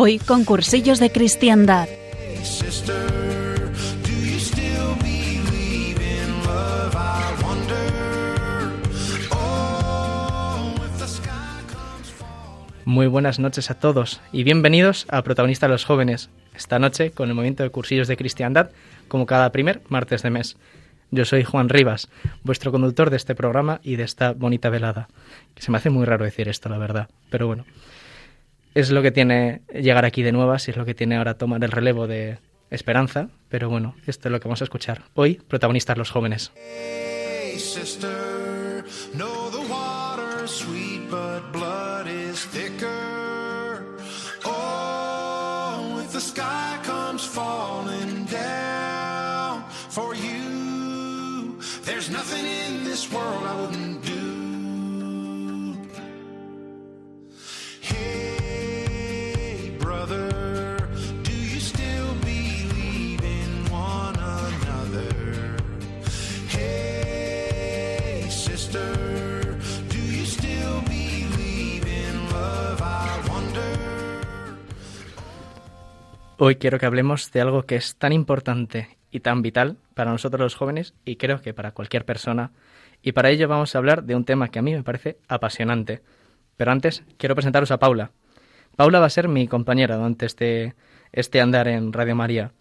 Hoy con cursillos de cristiandad. Muy buenas noches a todos y bienvenidos a Protagonistas los Jóvenes. Esta noche con el movimiento de cursillos de cristiandad, como cada primer martes de mes. Yo soy Juan Rivas, vuestro conductor de este programa y de esta bonita velada. Se me hace muy raro decir esto, la verdad, pero bueno. Es lo que tiene llegar aquí de nuevas y es lo que tiene ahora tomar el relevo de Esperanza, pero bueno, esto es lo que vamos a escuchar. Hoy, protagonistas los jóvenes. Hey, sister, know the water's sweet, but blood is thicker. Oh, if the sky comes falling down for you, there's nothing in this world I wouldn't do. Hoy quiero que hablemos de algo que es tan importante y tan vital para nosotros los jóvenes y creo que para cualquier persona. Y para ello vamos a hablar de un tema que a mí me parece apasionante. Pero antes quiero presentaros a Paula. Paula va a ser mi compañera durante este, este andar en Radio María,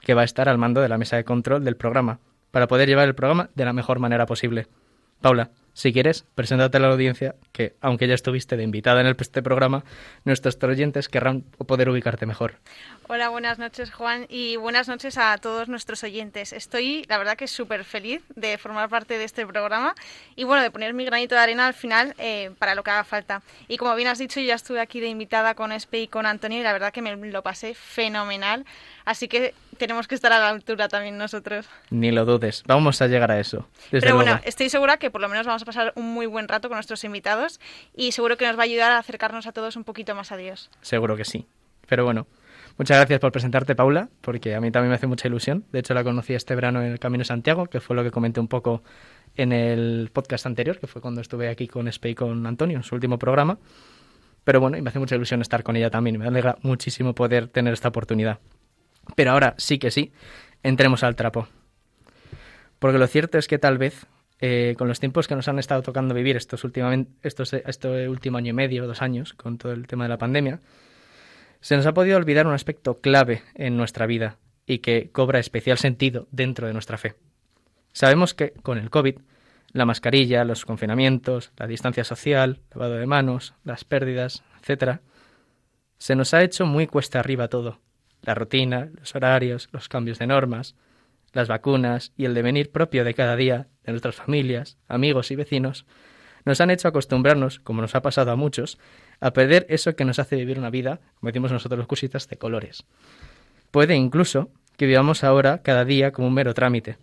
que va a estar al mando de la mesa de control del programa, para poder llevar el programa de la mejor manera posible. Paula, si quieres, preséntate a la audiencia, que aunque ya estuviste de invitada en este programa, nuestros oyentes querrán poder ubicarte mejor. Hola, buenas noches Juan y buenas noches a todos nuestros oyentes. Estoy, la verdad que súper feliz de formar parte de este programa y bueno, de poner mi granito de arena al final eh, para lo que haga falta. Y como bien has dicho, yo ya estuve aquí de invitada con Espe y con Antonio y la verdad que me lo pasé fenomenal. Así que tenemos que estar a la altura también nosotros. Ni lo dudes, vamos a llegar a eso. Desde Pero luego. bueno, estoy segura que por lo menos vamos pasar un muy buen rato con nuestros invitados y seguro que nos va a ayudar a acercarnos a todos un poquito más a Dios. Seguro que sí. Pero bueno, muchas gracias por presentarte, Paula, porque a mí también me hace mucha ilusión. De hecho, la conocí este verano en el Camino Santiago, que fue lo que comenté un poco en el podcast anterior, que fue cuando estuve aquí con Espe y con Antonio, en su último programa. Pero bueno, y me hace mucha ilusión estar con ella también. Me alegra muchísimo poder tener esta oportunidad. Pero ahora sí que sí, entremos al trapo. Porque lo cierto es que tal vez, eh, con los tiempos que nos han estado tocando vivir estos, últimamente, este último año y medio, dos años, con todo el tema de la pandemia, se nos ha podido olvidar un aspecto clave en nuestra vida y que cobra especial sentido dentro de nuestra fe. Sabemos que con el COVID, la mascarilla, los confinamientos, la distancia social, lavado de manos, las pérdidas, etc., se nos ha hecho muy cuesta arriba todo. La rutina, los horarios, los cambios de normas, las vacunas y el devenir propio de cada día de nuestras familias, amigos y vecinos nos han hecho acostumbrarnos, como nos ha pasado a muchos, a perder eso que nos hace vivir una vida, como decimos nosotros los de colores. Puede incluso que vivamos ahora cada día como un mero trámite.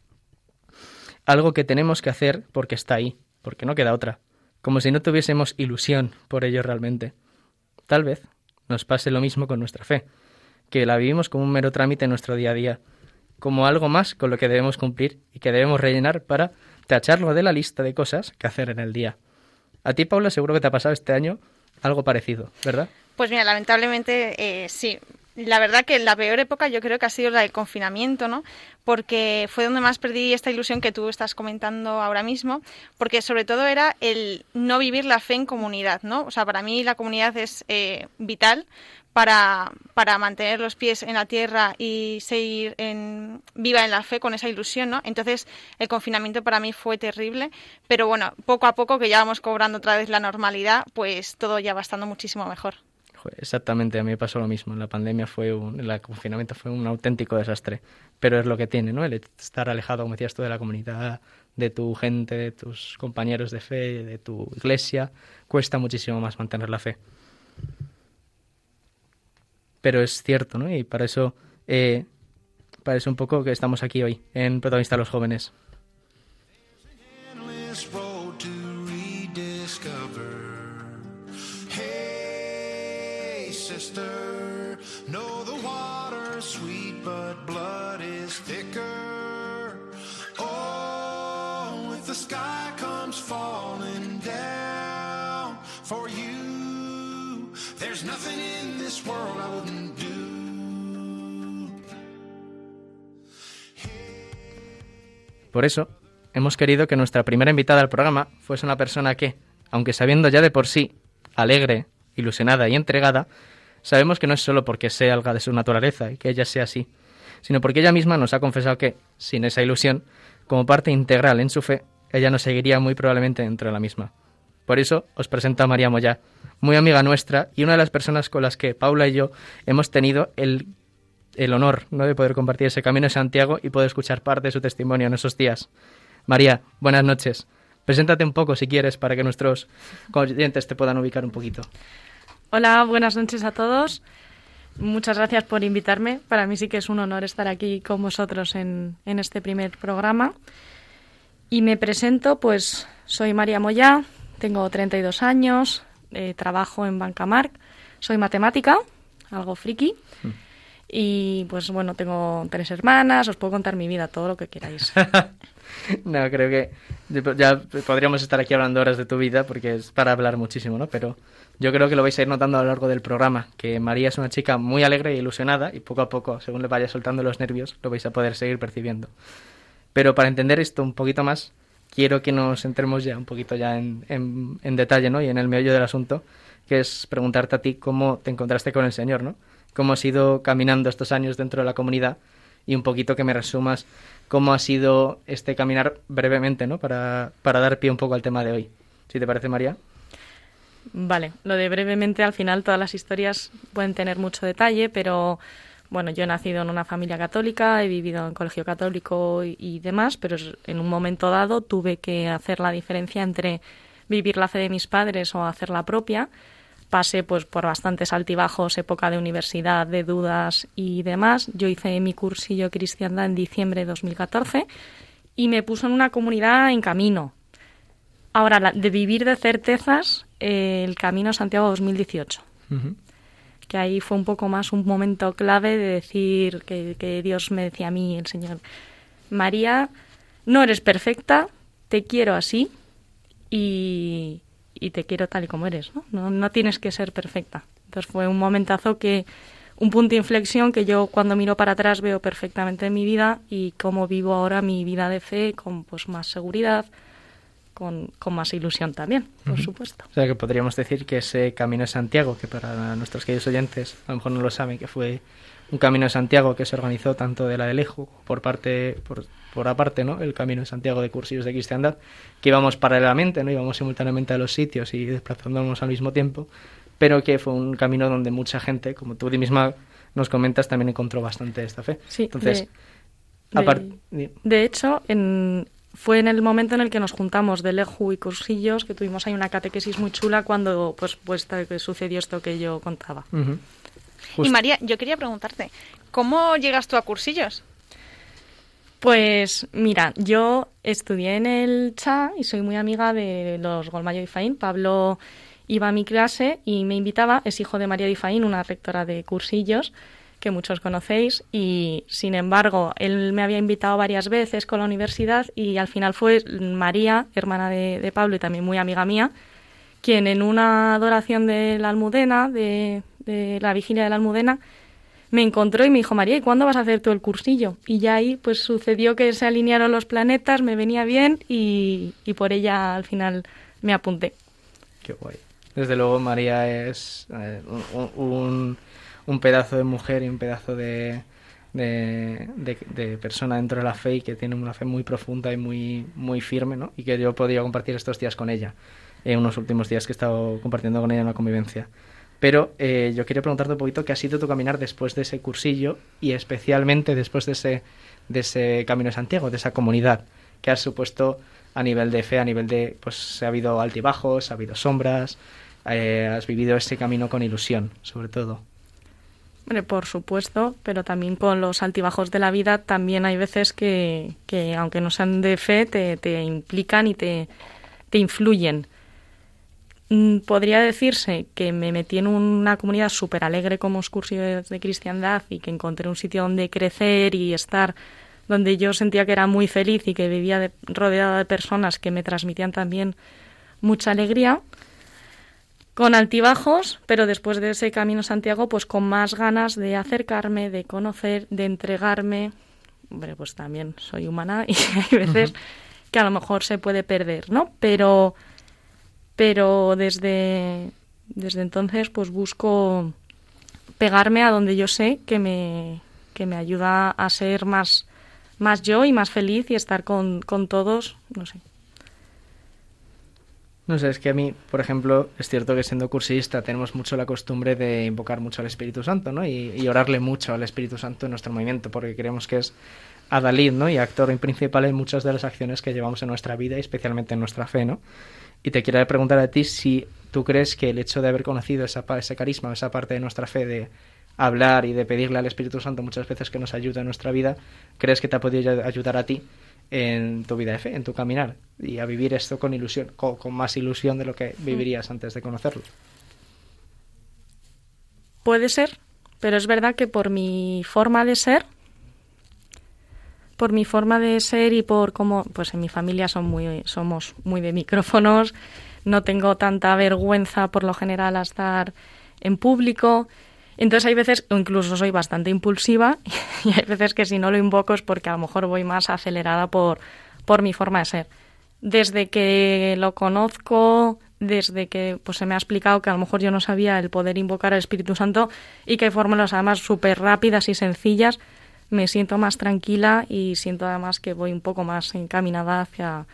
Algo que tenemos que hacer porque está ahí, porque no queda otra, como si no tuviésemos ilusión por ello realmente. Tal vez nos pase lo mismo con nuestra fe, que la vivimos como un mero trámite en nuestro día a día, como algo más con lo que debemos cumplir y que debemos rellenar para tacharlo de la lista de cosas que hacer en el día. A ti, Paula, seguro que te ha pasado este año algo parecido, ¿verdad? Pues mira, lamentablemente eh, sí. La verdad que la peor época yo creo que ha sido la del confinamiento, ¿no? Porque fue donde más perdí esta ilusión que tú estás comentando ahora mismo, porque sobre todo era el no vivir la fe en comunidad, ¿no? O sea, para mí la comunidad es eh, vital para, para mantener los pies en la tierra y seguir en, viva en la fe con esa ilusión, ¿no? Entonces el confinamiento para mí fue terrible, pero bueno, poco a poco que ya vamos cobrando otra vez la normalidad, pues todo ya va estando muchísimo mejor. Exactamente, a mí me pasó lo mismo. La pandemia fue un, el confinamiento fue un auténtico desastre. Pero es lo que tiene, ¿no? El estar alejado, como decías tú, de la comunidad, de tu gente, de tus compañeros de fe, de tu iglesia, cuesta muchísimo más mantener la fe. Pero es cierto, ¿no? Y para eso, eh, para eso un poco que estamos aquí hoy, en Protagonista los Jóvenes. Por eso, hemos querido que nuestra primera invitada al programa fuese una persona que, aunque sabiendo ya de por sí, alegre, ilusionada y entregada, sabemos que no es solo porque sea algo de su naturaleza y que ella sea así, sino porque ella misma nos ha confesado que, sin esa ilusión, como parte integral en su fe, ella nos seguiría muy probablemente dentro de la misma. Por eso os presento a María Moya, muy amiga nuestra y una de las personas con las que Paula y yo hemos tenido el el honor ¿no? de poder compartir ese camino de Santiago y poder escuchar parte de su testimonio en esos días. María, buenas noches. Preséntate un poco si quieres para que nuestros oyentes te puedan ubicar un poquito. Hola, buenas noches a todos. Muchas gracias por invitarme. Para mí sí que es un honor estar aquí con vosotros en, este primer programa. Y me presento, pues soy María Moya, tengo 32 años, eh, trabajo en Bancamark, soy matemática, algo friki. Mm. Y pues bueno, tengo tres hermanas, os puedo contar mi vida, todo lo que queráis. no, creo que ya podríamos estar aquí hablando horas de tu vida porque es para hablar muchísimo, ¿no? Pero yo creo que lo vais a ir notando a lo largo del programa, que María es una chica muy alegre e ilusionada y poco a poco, según le vaya soltando los nervios, lo vais a poder seguir percibiendo. Pero para entender esto un poquito más, quiero que nos entremos ya un poquito ya en, en, en detalle, ¿no? Y en el meollo del asunto, que es preguntarte a ti cómo te encontraste con el Señor, ¿no? Cómo has ido caminando estos años dentro de la comunidad y un poquito que me resumas cómo ha sido este caminar brevemente, ¿no? Para, para dar pie un poco al tema de hoy. Si te parece, María. Vale, lo de brevemente, al final todas las historias pueden tener mucho detalle, pero bueno, yo he nacido en una familia católica, he vivido en colegio católico y, y demás, pero en un momento dado tuve que hacer la diferencia entre vivir la fe de mis padres o hacer la propia pasé pues por bastantes altibajos, época de universidad, de dudas y demás. Yo hice mi cursillo cristiandad en diciembre de 2014 y me puso en una comunidad en camino. Ahora, de vivir de certezas, eh, el Camino Santiago 2018. Que ahí fue un poco más un momento clave de decir que, que Dios me decía a mí, el Señor, María, no eres perfecta, te quiero así y, y te quiero tal y como eres, ¿no? ¿no? No tienes que ser perfecta. Entonces fue un momentazo que, un punto de inflexión que yo cuando miro para atrás veo perfectamente en mi vida y cómo vivo ahora mi vida de fe con pues más seguridad, con, con más ilusión también, por supuesto. O sea que podríamos decir que ese Camino de Santiago, que para nuestros queridos oyentes a lo mejor no lo saben, que fue un Camino de Santiago que se organizó tanto de la de Lejo por parte, por por aparte, ¿no? El Camino de Santiago de Cursillos de Cristiandad, que íbamos paralelamente, ¿no? Íbamos simultáneamente a los sitios y desplazándonos al mismo tiempo, pero que fue un camino donde mucha gente, como tú misma nos comentas, también encontró bastante esta fe. Sí, Entonces, de, de, hecho, en, fue en el momento en el que nos juntamos de Leju y Cursillos, que tuvimos ahí una catequesis muy chula cuando pues, pues sucedió esto que yo contaba. Y María, yo quería preguntarte, ¿cómo llegas tú a Cursillos? Pues mira, yo estudié en el CHA y soy muy amiga de los Golmayo y Faín. Pablo iba a mi clase y me invitaba, es hijo de María Di Faín, una rectora de cursillos que muchos conocéis y sin embargo él me había invitado varias veces con la universidad y al final fue María, hermana de, Pablo y también muy amiga mía, quien en una adoración de la Almudena, de, la vigilia de la Almudena, me encontró y me dijo, María, ¿y cuándo vas a hacer tú el cursillo? Y ya ahí pues sucedió que se alinearon los planetas, me venía bien y, por ella al final me apunté. Qué guay. Desde luego María es eh, un, un, pedazo de mujer y un pedazo de, de, persona dentro de la fe y que tiene una fe muy profunda y muy, muy firme, ¿no? Y que yo he podido compartir estos días con ella, en unos últimos días que he estado compartiendo con ella en la convivencia. Pero eh, yo quería preguntarte un poquito qué ha sido tu caminar después de ese cursillo y especialmente después de ese, de ese Camino de Santiago, de esa comunidad que has supuesto a nivel de fe, a nivel de, pues ha habido altibajos, ha habido sombras, eh, has vivido ese camino con ilusión, sobre todo. Hombre, por supuesto, pero también con los altibajos de la vida también hay veces que, que aunque no sean de fe, te, te implican y te, te influyen. Mm, podría decirse que me metí en una comunidad súper alegre como excursiones de cristiandad y que encontré un sitio donde crecer y estar donde yo sentía que era muy feliz y que vivía rodeada de personas que me transmitían también mucha alegría, con altibajos, pero después de ese camino Santiago, pues con más ganas de acercarme, de conocer, de entregarme. Hombre, pues también soy humana y hay veces que a lo mejor se puede perder, ¿no? Pero, pero desde, desde entonces, pues busco pegarme a donde yo sé que me, que me ayuda a ser más más yo y más feliz y estar con, con todos, no sé. No sé, es que a mí, por ejemplo, es cierto que siendo cursista tenemos mucho la costumbre de invocar mucho al Espíritu Santo, ¿no? Y, orarle mucho al Espíritu Santo en nuestro movimiento, porque creemos que es adalid, ¿no? Y actor principal en muchas de las acciones que llevamos en nuestra vida y especialmente en nuestra fe, ¿no? Y te quiero preguntar a ti si tú crees que el hecho de haber conocido esa, ese carisma, esa parte de nuestra fe de hablar y de pedirle al Espíritu Santo muchas veces que nos ayude en nuestra vida, ¿crees que te ha podido ayudar a ti en tu vida de fe, en tu caminar y a vivir esto con ilusión, con, más ilusión de lo que mm. vivirías antes de conocerlo? Puede ser, pero es verdad que por mi forma de ser, por mi forma de ser y por cómo, pues en mi familia son muy, somos muy de micrófonos, no tengo tanta vergüenza por lo general a estar en público entonces hay veces, incluso soy bastante impulsiva, y hay veces que si no lo invoco es porque a lo mejor voy más acelerada por, por mi forma de ser. Desde que lo conozco, desde que pues se me ha explicado que a lo mejor yo no sabía el poder invocar al Espíritu Santo y que hay fórmulas además súper rápidas y sencillas, me siento más tranquila y siento además que voy un poco más encaminada hacia,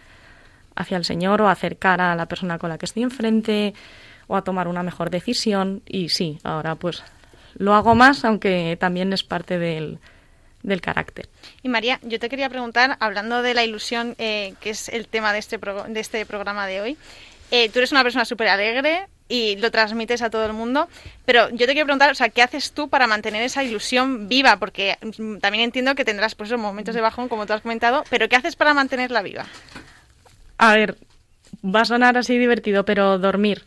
hacia el Señor o acercar a la persona con la que estoy enfrente o a tomar una mejor decisión. Y sí, ahora pues lo hago más, aunque también es parte del, del carácter. Y María, yo te quería preguntar, hablando de la ilusión, eh, que es el tema de este, de este programa de hoy, eh, tú eres una persona súper alegre y lo transmites a todo el mundo, pero yo te quiero preguntar, o sea, ¿qué haces tú para mantener esa ilusión viva? Porque mm, también entiendo que tendrás pues esos momentos de bajón, como tú has comentado, pero ¿qué haces para mantenerla viva? A ver, va a sonar así divertido, pero dormir.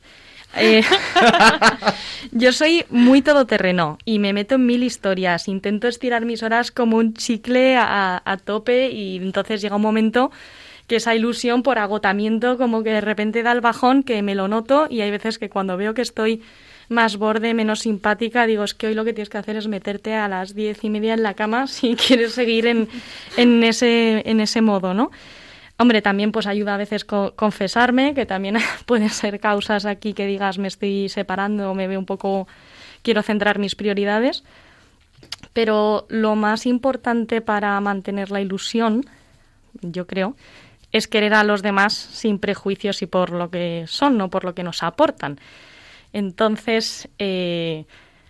Eh, yo soy muy todoterreno y me meto en mil historias. Intento estirar mis horas como un chicle a, tope y entonces llega un momento que esa ilusión por agotamiento como que de repente da el bajón que me lo noto y hay veces que cuando veo que estoy más borde, menos simpática, digo, es que hoy lo que tienes que hacer es meterte a las diez y media en la cama si quieres seguir en, en, ese, en ese modo, ¿no? Hombre, también pues ayuda a veces confesarme, que también pueden ser causas aquí que digas me estoy separando me veo un poco, quiero centrar mis prioridades. Pero lo más importante para mantener la ilusión, yo creo, es querer a los demás sin prejuicios y por lo que son, no por lo que nos aportan. Entonces, eh,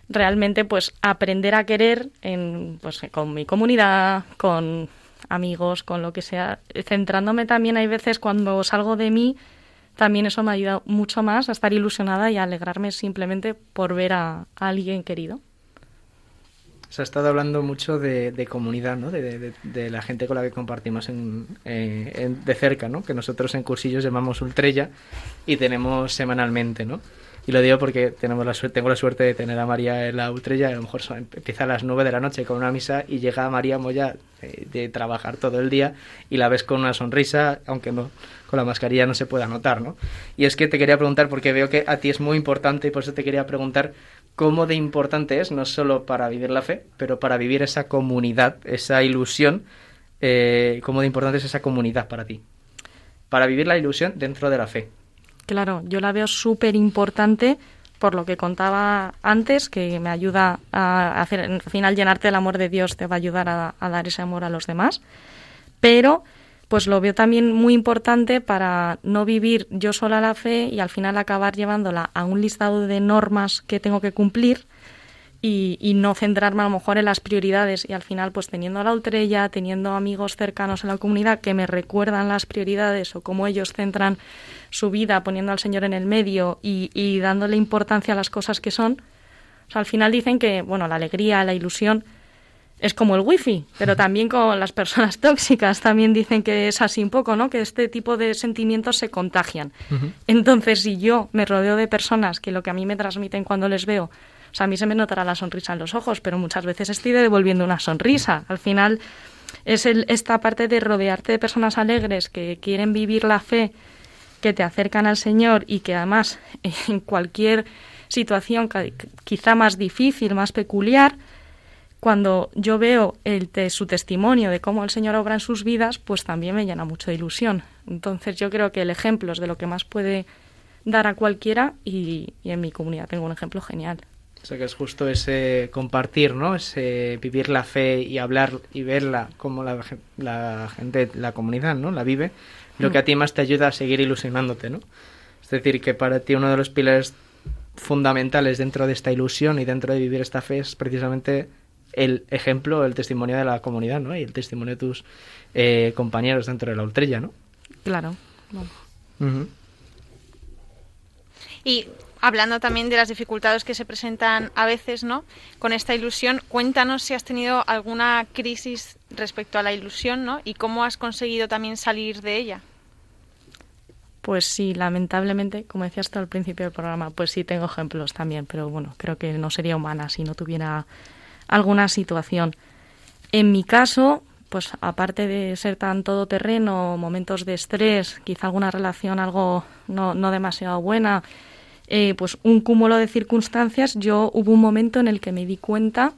realmente, pues aprender a querer en, pues, con mi comunidad, con amigos, con lo que sea. Centrándome también hay veces cuando salgo de mí, también eso me ha ayudado mucho más a estar ilusionada y a alegrarme simplemente por ver a, alguien querido. Se ha estado hablando mucho de, comunidad, ¿no? De, la gente con la que compartimos eh, de cerca, ¿no? Que nosotros en cursillos llamamos Ultrella y tenemos semanalmente, ¿no? Y lo digo porque tenemos la tengo la suerte de tener a María en la Utrella, a lo mejor empieza a las 9 de la noche con una misa y llega María Moya de, de, trabajar todo el día y la ves con una sonrisa, aunque no con la mascarilla no se pueda notar, ¿no? Y es que te quería preguntar, porque veo que a ti es muy importante y por eso te quería preguntar cómo de importante es, no solo para vivir la fe, pero para vivir esa comunidad, esa ilusión, eh, cómo de importante es esa comunidad para ti, para vivir la ilusión dentro de la fe. Claro, yo la veo súper importante por lo que contaba antes, que me ayuda a hacer, al final llenarte el amor de Dios te va a ayudar a, dar ese amor a los demás, pero pues lo veo también muy importante para no vivir yo sola la fe y al final acabar llevándola a un listado de normas que tengo que cumplir y, no centrarme a lo mejor en las prioridades. Y al final pues teniendo la ultrella, teniendo amigos cercanos en la comunidad que me recuerdan las prioridades o cómo ellos centran su vida poniendo al Señor en el medio y dándole importancia a las cosas que son, al final dicen que bueno la alegría, la ilusión es como el wifi, pero también con las personas tóxicas también dicen que es así un poco, ¿no? Que este tipo de sentimientos se contagian. Entonces, si yo me rodeo de personas que lo que a mí me transmiten cuando les veo, o sea, a mí se me notará la sonrisa en los ojos, pero muchas veces estoy devolviendo una sonrisa. Al final es el, esta parte de rodearte de personas alegres que quieren vivir la fe, que te acercan al Señor y que además en cualquier situación quizá más difícil, más peculiar, cuando yo veo el su testimonio de cómo el Señor obra en sus vidas, pues también me llena mucho de ilusión. Entonces yo creo que el ejemplo es de lo que más puede dar a cualquiera y, en mi comunidad tengo un ejemplo genial. O sea que es justo ese compartir, ¿no? Ese vivir la fe y hablar y verla como la gente, la comunidad, ¿no? La vive, lo que a ti más te ayuda a seguir ilusionándote, ¿no? Es decir, que para ti uno de los pilares fundamentales dentro de esta ilusión y dentro de vivir esta fe es precisamente el ejemplo, el testimonio de la comunidad, ¿no? Y el testimonio de tus eh, compañeros dentro de la ultrella, ¿no? Claro. Y hablando también de las dificultades que se presentan a veces, ¿no? Con esta ilusión, cuéntanos si has tenido alguna crisis respecto a la ilusión, ¿no? Y cómo has conseguido también salir de ella. Pues sí, lamentablemente, como decías tú al principio del programa, pues sí tengo ejemplos también, pero bueno, creo que no sería humana si no tuviera alguna situación. En mi caso, pues aparte de ser tan todoterreno, momentos de estrés, quizá alguna relación algo no, no demasiado buena, eh, pues un cúmulo de circunstancias, yo hubo un momento en el que me di cuenta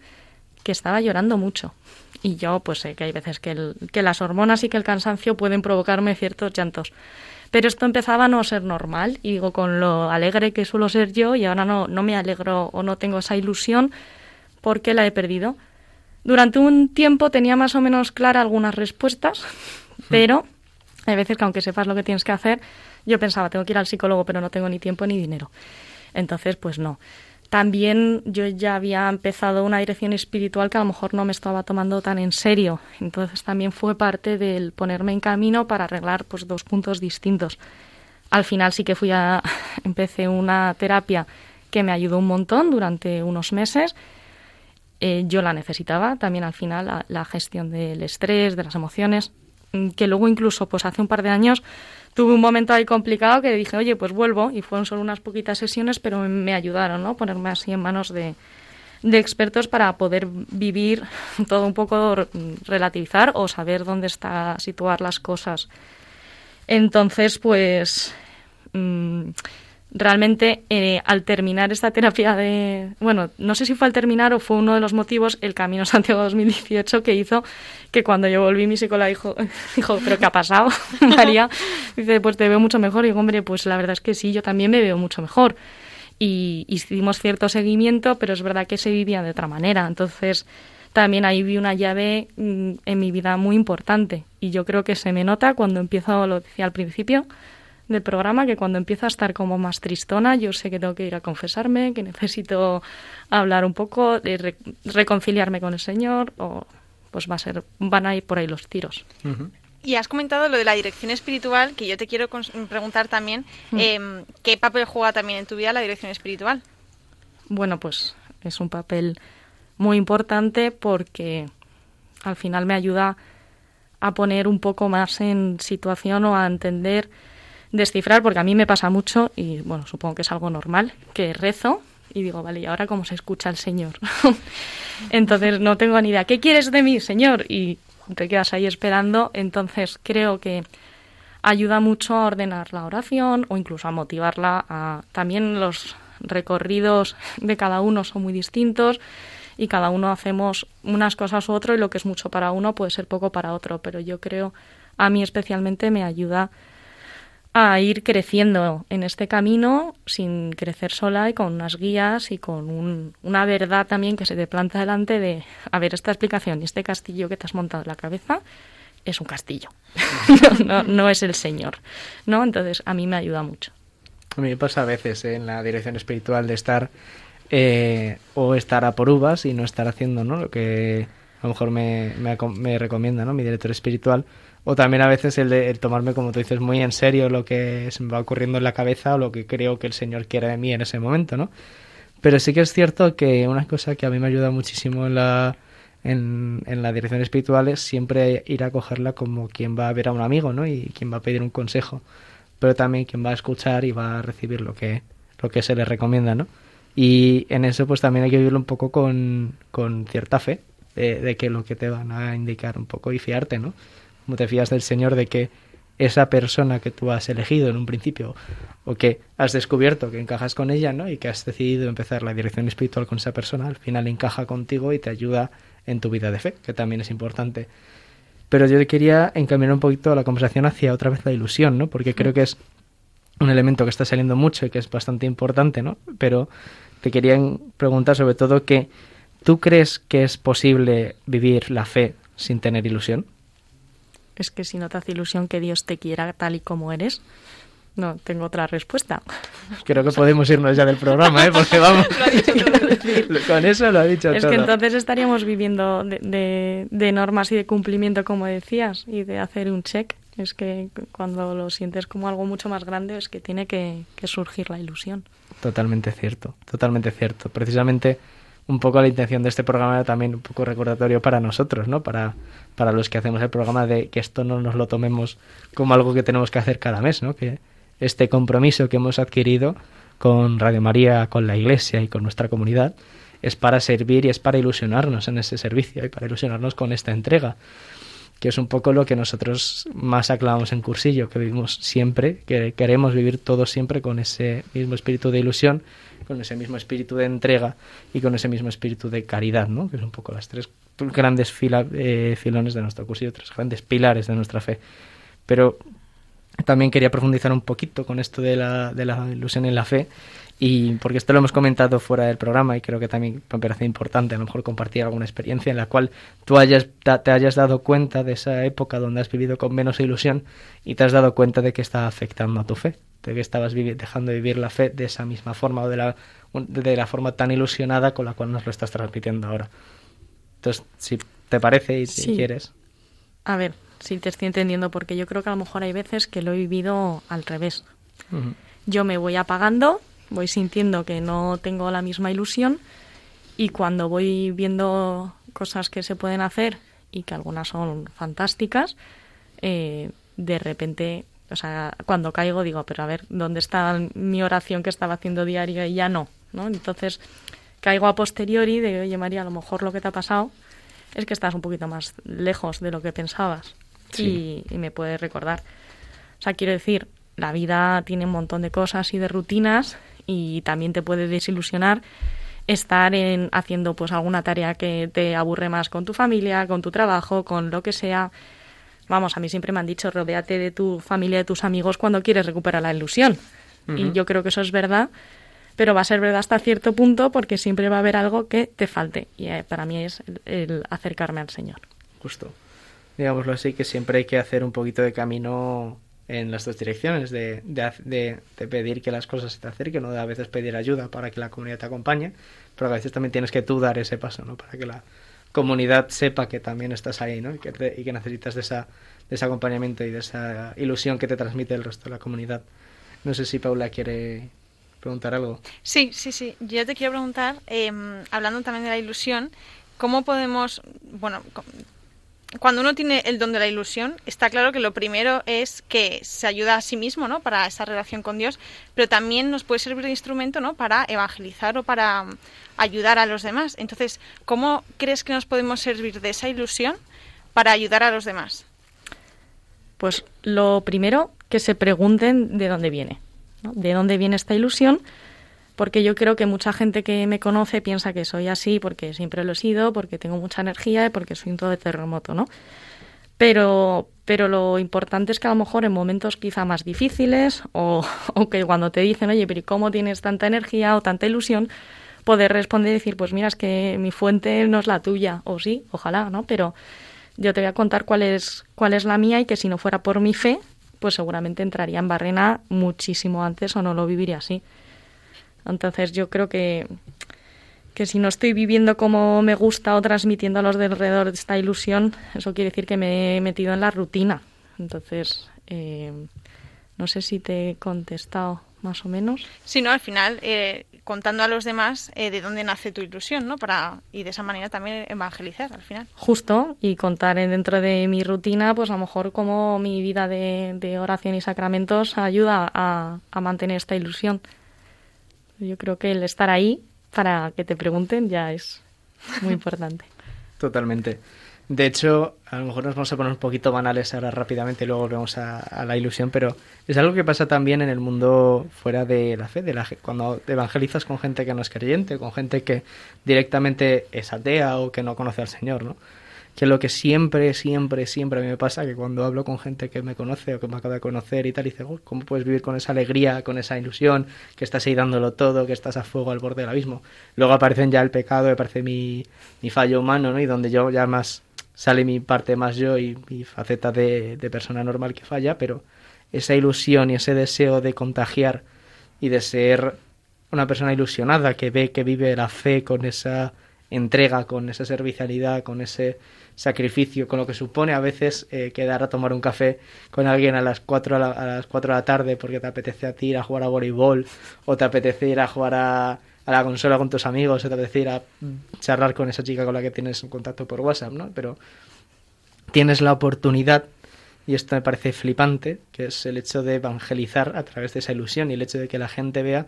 que estaba llorando mucho. Y yo pues sé que hay veces que, que las hormonas y que el cansancio pueden provocarme ciertos llantos. Pero esto empezaba a no ser normal y digo, con lo alegre que suelo ser yo y ahora no, no me alegro o no tengo esa ilusión, porque la he perdido. Durante un tiempo tenía más o menos clara algunas respuestas, pero hay veces que aunque sepas lo que tienes que hacer, yo pensaba, tengo que ir al psicólogo, pero no tengo ni tiempo ni dinero. Entonces, pues no. También yo ya había empezado una dirección espiritual que a lo mejor no me estaba tomando tan en serio. Entonces también fue parte del ponerme en camino para arreglar pues dos puntos distintos. Al final sí que fui a empecé una terapia que me ayudó un montón durante unos meses eh, yo la necesitaba también al final, la, gestión del estrés, de las emociones, mm, que luego incluso pues hace un par de años tuve un momento ahí complicado que dije, oye, pues vuelvo, y fueron solo unas poquitas sesiones, pero me ayudaron, ¿no? Ponerme así en manos de, de expertos para poder vivir todo un poco, relativizar o saber dónde está situar las cosas. Entonces, pues... Mm, realmente eh, al terminar esta terapia de, bueno, no sé si fue al terminar o fue uno de los motivos el Camino Santiago 2018 que hizo que cuando yo volví mi psicóloga dijo, dijo pero ¿qué ha pasado, María? Dice, pues te veo mucho mejor. Y digo, hombre, pues la verdad es que sí, yo también me veo mucho mejor. Y hicimos cierto seguimiento, pero es verdad que se vivía de otra manera. Entonces, también ahí vi una llave mm, en mi vida muy importante. Y yo creo que se me nota cuando empiezo, lo decía al principio, del programa que cuando empiezo a estar como más tristona, yo sé que tengo que ir a confesarme, que necesito hablar un poco, de reconciliarme con el Señor, o pues va a ser, van a ir por ahí los tiros. Y has comentado lo de la dirección espiritual, que yo te quiero preguntar también, mm. em, ¿qué papel juega también en tu vida la dirección espiritual? Bueno, pues es un papel muy importante porque al final me ayuda a poner un poco más en situación o a entender descifrar, porque a mí me pasa mucho, y bueno, supongo que es algo normal, que rezo y digo, vale, ¿y ahora cómo se escucha el Señor? entonces no tengo ni idea, ¿qué quieres de mí, Señor? Y te quedas ahí esperando, entonces creo que ayuda mucho a ordenar la oración o incluso a motivarla a también los recorridos de cada uno son muy distintos y cada uno hacemos unas cosas u otro y lo que es mucho para uno puede ser poco para otro, pero yo creo a mí especialmente me ayuda a ir creciendo en este camino sin crecer sola y con unas guías y con una verdad también que se te planta delante de, a ver, esta explicación y este castillo que te has montado en la cabeza, es un castillo, no, no, es el Señor, ¿no? Entonces a mí me ayuda mucho. A mí me pasa a veces en la dirección espiritual de estar eh, o estar a por uvas y no estar haciendo ¿no? lo que a lo mejor me, me, recomienda ¿no? mi director espiritual. O también a veces el de tomarme, como tú dices, muy en serio lo que se me va ocurriendo en la cabeza o lo que creo que el Señor quiere de mí en ese momento, ¿no? Pero sí que es cierto que una cosa que a mí me ayuda muchísimo en la, en, la dirección espiritual es siempre ir a cogerla como quien va a ver a un amigo, ¿no? Y quien va a pedir un consejo, pero también quien va a escuchar y va a recibir lo que, lo que se le recomienda, ¿no? Y en eso pues también hay que vivirlo un poco con, con cierta fe, de, de, que lo que te van a indicar un poco y fiarte, ¿no? Como te fías del Señor de que esa persona que tú has elegido en un principio o que has descubierto que encajas con ella, ¿no? Y que has decidido empezar la dirección espiritual con esa persona, al final encaja contigo y te ayuda en tu vida de fe, que también es importante. Pero yo quería encaminar un poquito la conversación hacia otra vez la ilusión, ¿no? Porque creo que es un elemento que está saliendo mucho y que es bastante importante, ¿no? Pero te quería preguntar sobre todo que ¿tú crees que es posible vivir la fe sin tener ilusión? Es que si no te hace ilusión que Dios te quiera tal y como eres, no tengo otra respuesta. Creo que podemos irnos ya del programa, ¿eh? Porque vamos. Con eso lo ha dicho es todo. que entonces estaríamos viviendo de, de, normas y de cumplimiento, como decías, y de hacer un check. Es que cuando lo sientes como algo mucho más grande, es que tiene que, que surgir la ilusión. Totalmente cierto, totalmente cierto. Precisamente un poco la intención de este programa también un poco recordatorio para nosotros, ¿no? Para, para los que hacemos el programa de que esto no nos lo tomemos como algo que tenemos que hacer cada mes, ¿no? Que este compromiso que hemos adquirido con Radio María, con la Iglesia y con nuestra comunidad es para servir y es para ilusionarnos en ese servicio y para ilusionarnos con esta entrega que es un poco lo que nosotros más aclamamos en cursillo, que vivimos siempre, que queremos vivir todos siempre con ese mismo espíritu de ilusión, con ese mismo espíritu de entrega y con ese mismo espíritu de caridad, ¿no? que es un poco las tres grandes eh, filones de nuestro cursillo, tres grandes pilares de nuestra fe. Pero también quería profundizar un poquito con esto de la ilusión en la fe y porque esto lo hemos comentado fuera del programa y creo que también me parece importante a lo mejor compartir alguna experiencia en la cual tú hayas, te hayas dado cuenta de esa época donde has vivido con menos ilusión y te has dado cuenta de que está afectando a tu fe, de que estabas dejando de vivir la fe de esa misma forma o de la, de la forma tan ilusionada con la cual nos lo estás transmitiendo ahora. Entonces, si te parece y si quieres. A ver, si te estoy entendiendo, porque yo creo que a lo mejor hay veces que lo he vivido al revés. Yo me voy apagando voy sintiendo que no tengo la misma ilusión y cuando voy viendo cosas que se pueden hacer y que algunas son fantásticas, eh, de repente, o sea, cuando caigo digo, pero a ver, ¿dónde está mi oración que estaba haciendo diario y ya no? ¿no? Entonces caigo a posteriori de, oye María, a lo mejor lo que te ha pasado es que estás un poquito más lejos de lo que pensabas y, y me puedes recordar. O sea, quiero decir, la vida tiene un montón de cosas y de rutinas y también te puede desilusionar estar en, haciendo pues alguna tarea que te aburre más con tu familia, con tu trabajo, con lo que sea. Vamos, a mí siempre me han dicho, rodéate de tu familia, de tus amigos cuando quieres recuperar la ilusión. Y yo creo que eso es verdad, pero va a ser verdad hasta cierto punto porque siempre va a haber algo que te falte. Y eh, para mí es el acercarme al Señor. Justo. Digámoslo así, que siempre hay que hacer un poquito de camino en las dos direcciones, de, de, de, pedir que las cosas se te acerquen, o de a veces pedir ayuda para que la comunidad te acompañe, pero a veces también tienes que tú dar ese paso, ¿no? Para que la comunidad sepa que también estás ahí, ¿no? Y que, y que necesitas de, esa, de ese acompañamiento y de esa ilusión que te transmite el resto de la comunidad. No sé si Paula quiere preguntar algo. Sí, sí, sí. Yo te quiero preguntar, eh, hablando también de la ilusión, ¿cómo podemos, bueno, cuando uno tiene el don de la ilusión, está claro que lo primero es que se ayuda a sí mismo, ¿no? Para esa relación con Dios, pero también nos puede servir de instrumento, ¿no? Para evangelizar o para mm, ayudar a los demás. Entonces, ¿cómo crees que nos podemos servir de esa ilusión para ayudar a los demás? Pues lo primero, que se pregunten de dónde viene, ¿no? De dónde viene esta ilusión porque yo creo que mucha gente que me conoce piensa que soy así porque siempre lo he sido, porque tengo mucha energía y porque soy un todo de terremoto, ¿no? Pero, pero lo importante es que a lo mejor en momentos quizá más difíciles o, o que cuando te dicen, oye, pero ¿cómo tienes tanta energía o tanta ilusión? Poder responder y decir, pues mira, es que mi fuente no es la tuya, o sí, ojalá, ¿no? Pero yo te voy a contar cuál es, cuál es la mía y que si no fuera por mi fe, pues seguramente entraría en Barrena muchísimo antes o no lo viviría así. Entonces yo creo que, que si no estoy viviendo como me gusta o transmitiendo a los de alrededor esta ilusión, eso quiere decir que me he metido en la rutina. Entonces, eh, no sé si te he contestado más o menos. Sí, no, al final, eh, contando a los demás eh, de dónde nace tu ilusión, ¿no? Para, y de esa manera también evangelizar al final. Justo, y contar dentro de mi rutina, pues a lo mejor como mi vida de, oración y sacramentos ayuda a, a mantener esta ilusión. Yo creo que el estar ahí para que te pregunten ya es muy importante. Totalmente. De hecho, a lo mejor nos vamos a poner un poquito banales ahora rápidamente y luego volvemos a, la ilusión, pero es algo que pasa también en el mundo fuera de la fe, de la, cuando evangelizas con gente que no es creyente, con gente que directamente es atea o que no conoce al Señor, ¿no? Que lo que siempre, siempre, siempre a mí me pasa, que cuando hablo con gente que me conoce o que me acaba de conocer y tal, dice, ¿cómo puedes vivir con esa alegría, con esa ilusión, que estás ahí dándolo todo, que estás a fuego al borde del abismo? Luego aparecen ya el pecado, aparece mi, mi fallo humano, ¿no? Y donde yo ya más sale mi parte más yo y mi faceta de persona normal que falla, pero esa ilusión y ese deseo de contagiar y de ser una persona ilusionada que ve que vive la fe con esa entrega, con esa servicialidad, con ese sacrificio, con lo que supone a veces eh, quedar a tomar un café con alguien a las 4 a, las 4 de la tarde porque te apetece a ti ir a jugar a voleibol o te apetece ir a jugar a, la consola con tus amigos o te apetece ir a charlar con esa chica con la que tienes un contacto por WhatsApp, ¿no? Pero tienes la oportunidad y esto me parece flipante, que es el hecho de evangelizar a través de esa ilusión y el hecho de que la gente vea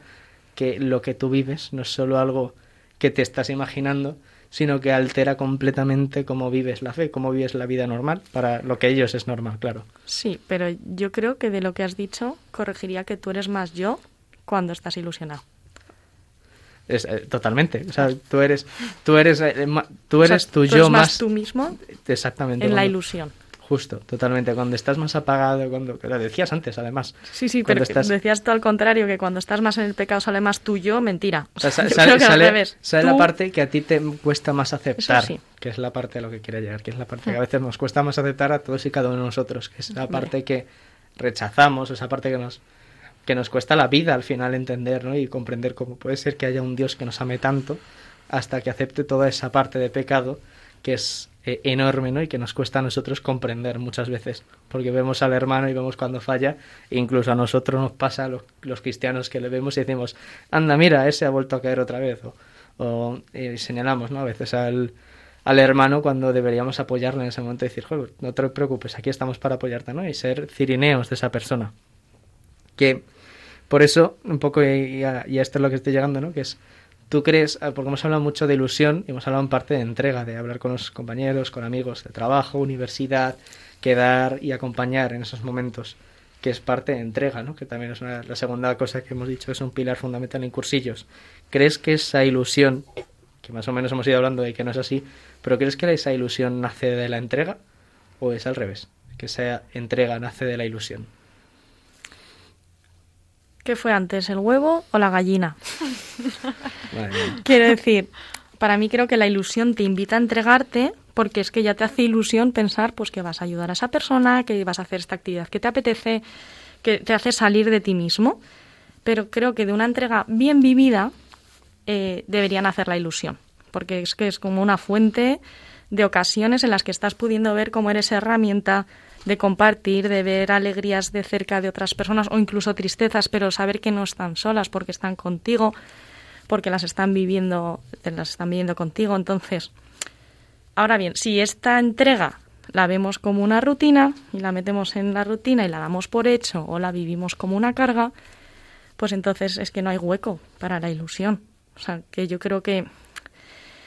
que lo que tú vives no es solo algo que te estás imaginando, sino que altera completamente cómo vives la fe, cómo vives la vida normal, para lo que ellos es normal, claro. Sí, pero yo creo que de lo que has dicho, corregiría que tú eres más yo cuando estás ilusionado. Es, eh, totalmente. O sea, tú eres, tú eres, eh, tú eres tu yo más, tú mismo. Exactamente. En la ilusión. Justo, totalmente. Cuando estás más apagado, cuando lo decías antes, además. Sí, sí, pero decías tú al contrario, que cuando estás más en el pecado sale más tuyo, mentira. O sea, sale, sale, la parte que a ti te cuesta más aceptar, que es la parte a lo que quiere llegar, que es la parte que a veces nos cuesta más aceptar a todos y cada uno de nosotros, que es la parte que rechazamos, esa parte que nos que nos cuesta la vida al final entender, ¿no? Y comprender cómo puede ser que haya un Dios que nos ame tanto hasta que acepte toda esa parte de pecado que es eh, enorme ¿no? y que nos cuesta a nosotros comprender muchas veces, porque vemos al hermano y vemos cuando falla, e incluso a nosotros nos pasa, los, los cristianos que le vemos y decimos, anda, mira, ese ha vuelto a caer otra vez, o, eh, señalamos ¿no? a veces al, al hermano cuando deberíamos apoyarle en ese momento y decir, no te preocupes, aquí estamos para apoyarte, ¿no? Y ser cirineos de esa persona. Que por eso, un poco, y a esto es lo que estoy llegando, ¿no? Que es ¿Tú crees, ah, porque hemos hablado mucho de ilusión y hemos hablado en parte de entrega, de hablar con los compañeros, con amigos de trabajo, universidad, quedar y acompañar en esos momentos, que es parte de entrega, ¿no? que también es la segunda cosa que hemos dicho, es un pilar fundamental en cursillos. ¿Crees que esa ilusión, que más o menos hemos ido hablando de que no es así, pero crees que esa ilusión nace de la entrega o es al revés? Que esa entrega nace de la ilusión. ¿Qué fue antes, el huevo o la gallina? Quiero decir, para mí creo que la ilusión te invita a entregarte porque es que ya te hace ilusión pensar pues que vas a ayudar a esa persona, que vas a hacer esta actividad que te apetece, que te hace salir de ti mismo. Pero creo que de una entrega bien vivida eh, deberían hacer la ilusión, porque es que es como una fuente de ocasiones en las que estás pudiendo ver cómo eres herramienta de compartir, de ver alegrías de cerca de otras personas o incluso tristezas, pero saber que no están solas porque están contigo, porque las están viviendo, las están viviendo contigo. Entonces, ahora bien, si esta entrega la vemos como una rutina y la metemos en la rutina y la damos por hecho o la vivimos como una carga, pues entonces es que no hay hueco para la ilusión. O sea, que yo creo que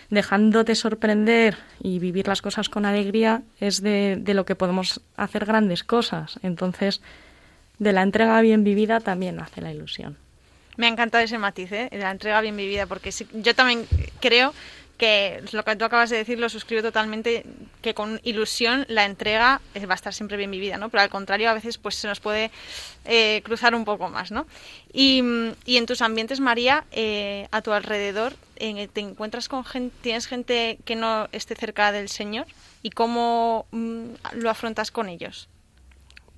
dejándote sorprender y vivir las cosas con alegría es de, lo que podemos hacer grandes cosas. Entonces, de la entrega bien vivida también hace la ilusión. Me ha encantado ese matiz, ¿eh? de la entrega bien vivida, porque yo también creo que lo que tú acabas de decir lo suscribo totalmente, que con ilusión la entrega eh, va a estar siempre bien vivida, ¿no? Pero al contrario, a veces pues se nos puede eh, cruzar un poco más, ¿no? Y, y en tus ambientes, María, eh, a tu alrededor, ¿te encuentras con tienes gente que no esté cerca del Señor? ¿Y cómo mm, lo afrontas con ellos?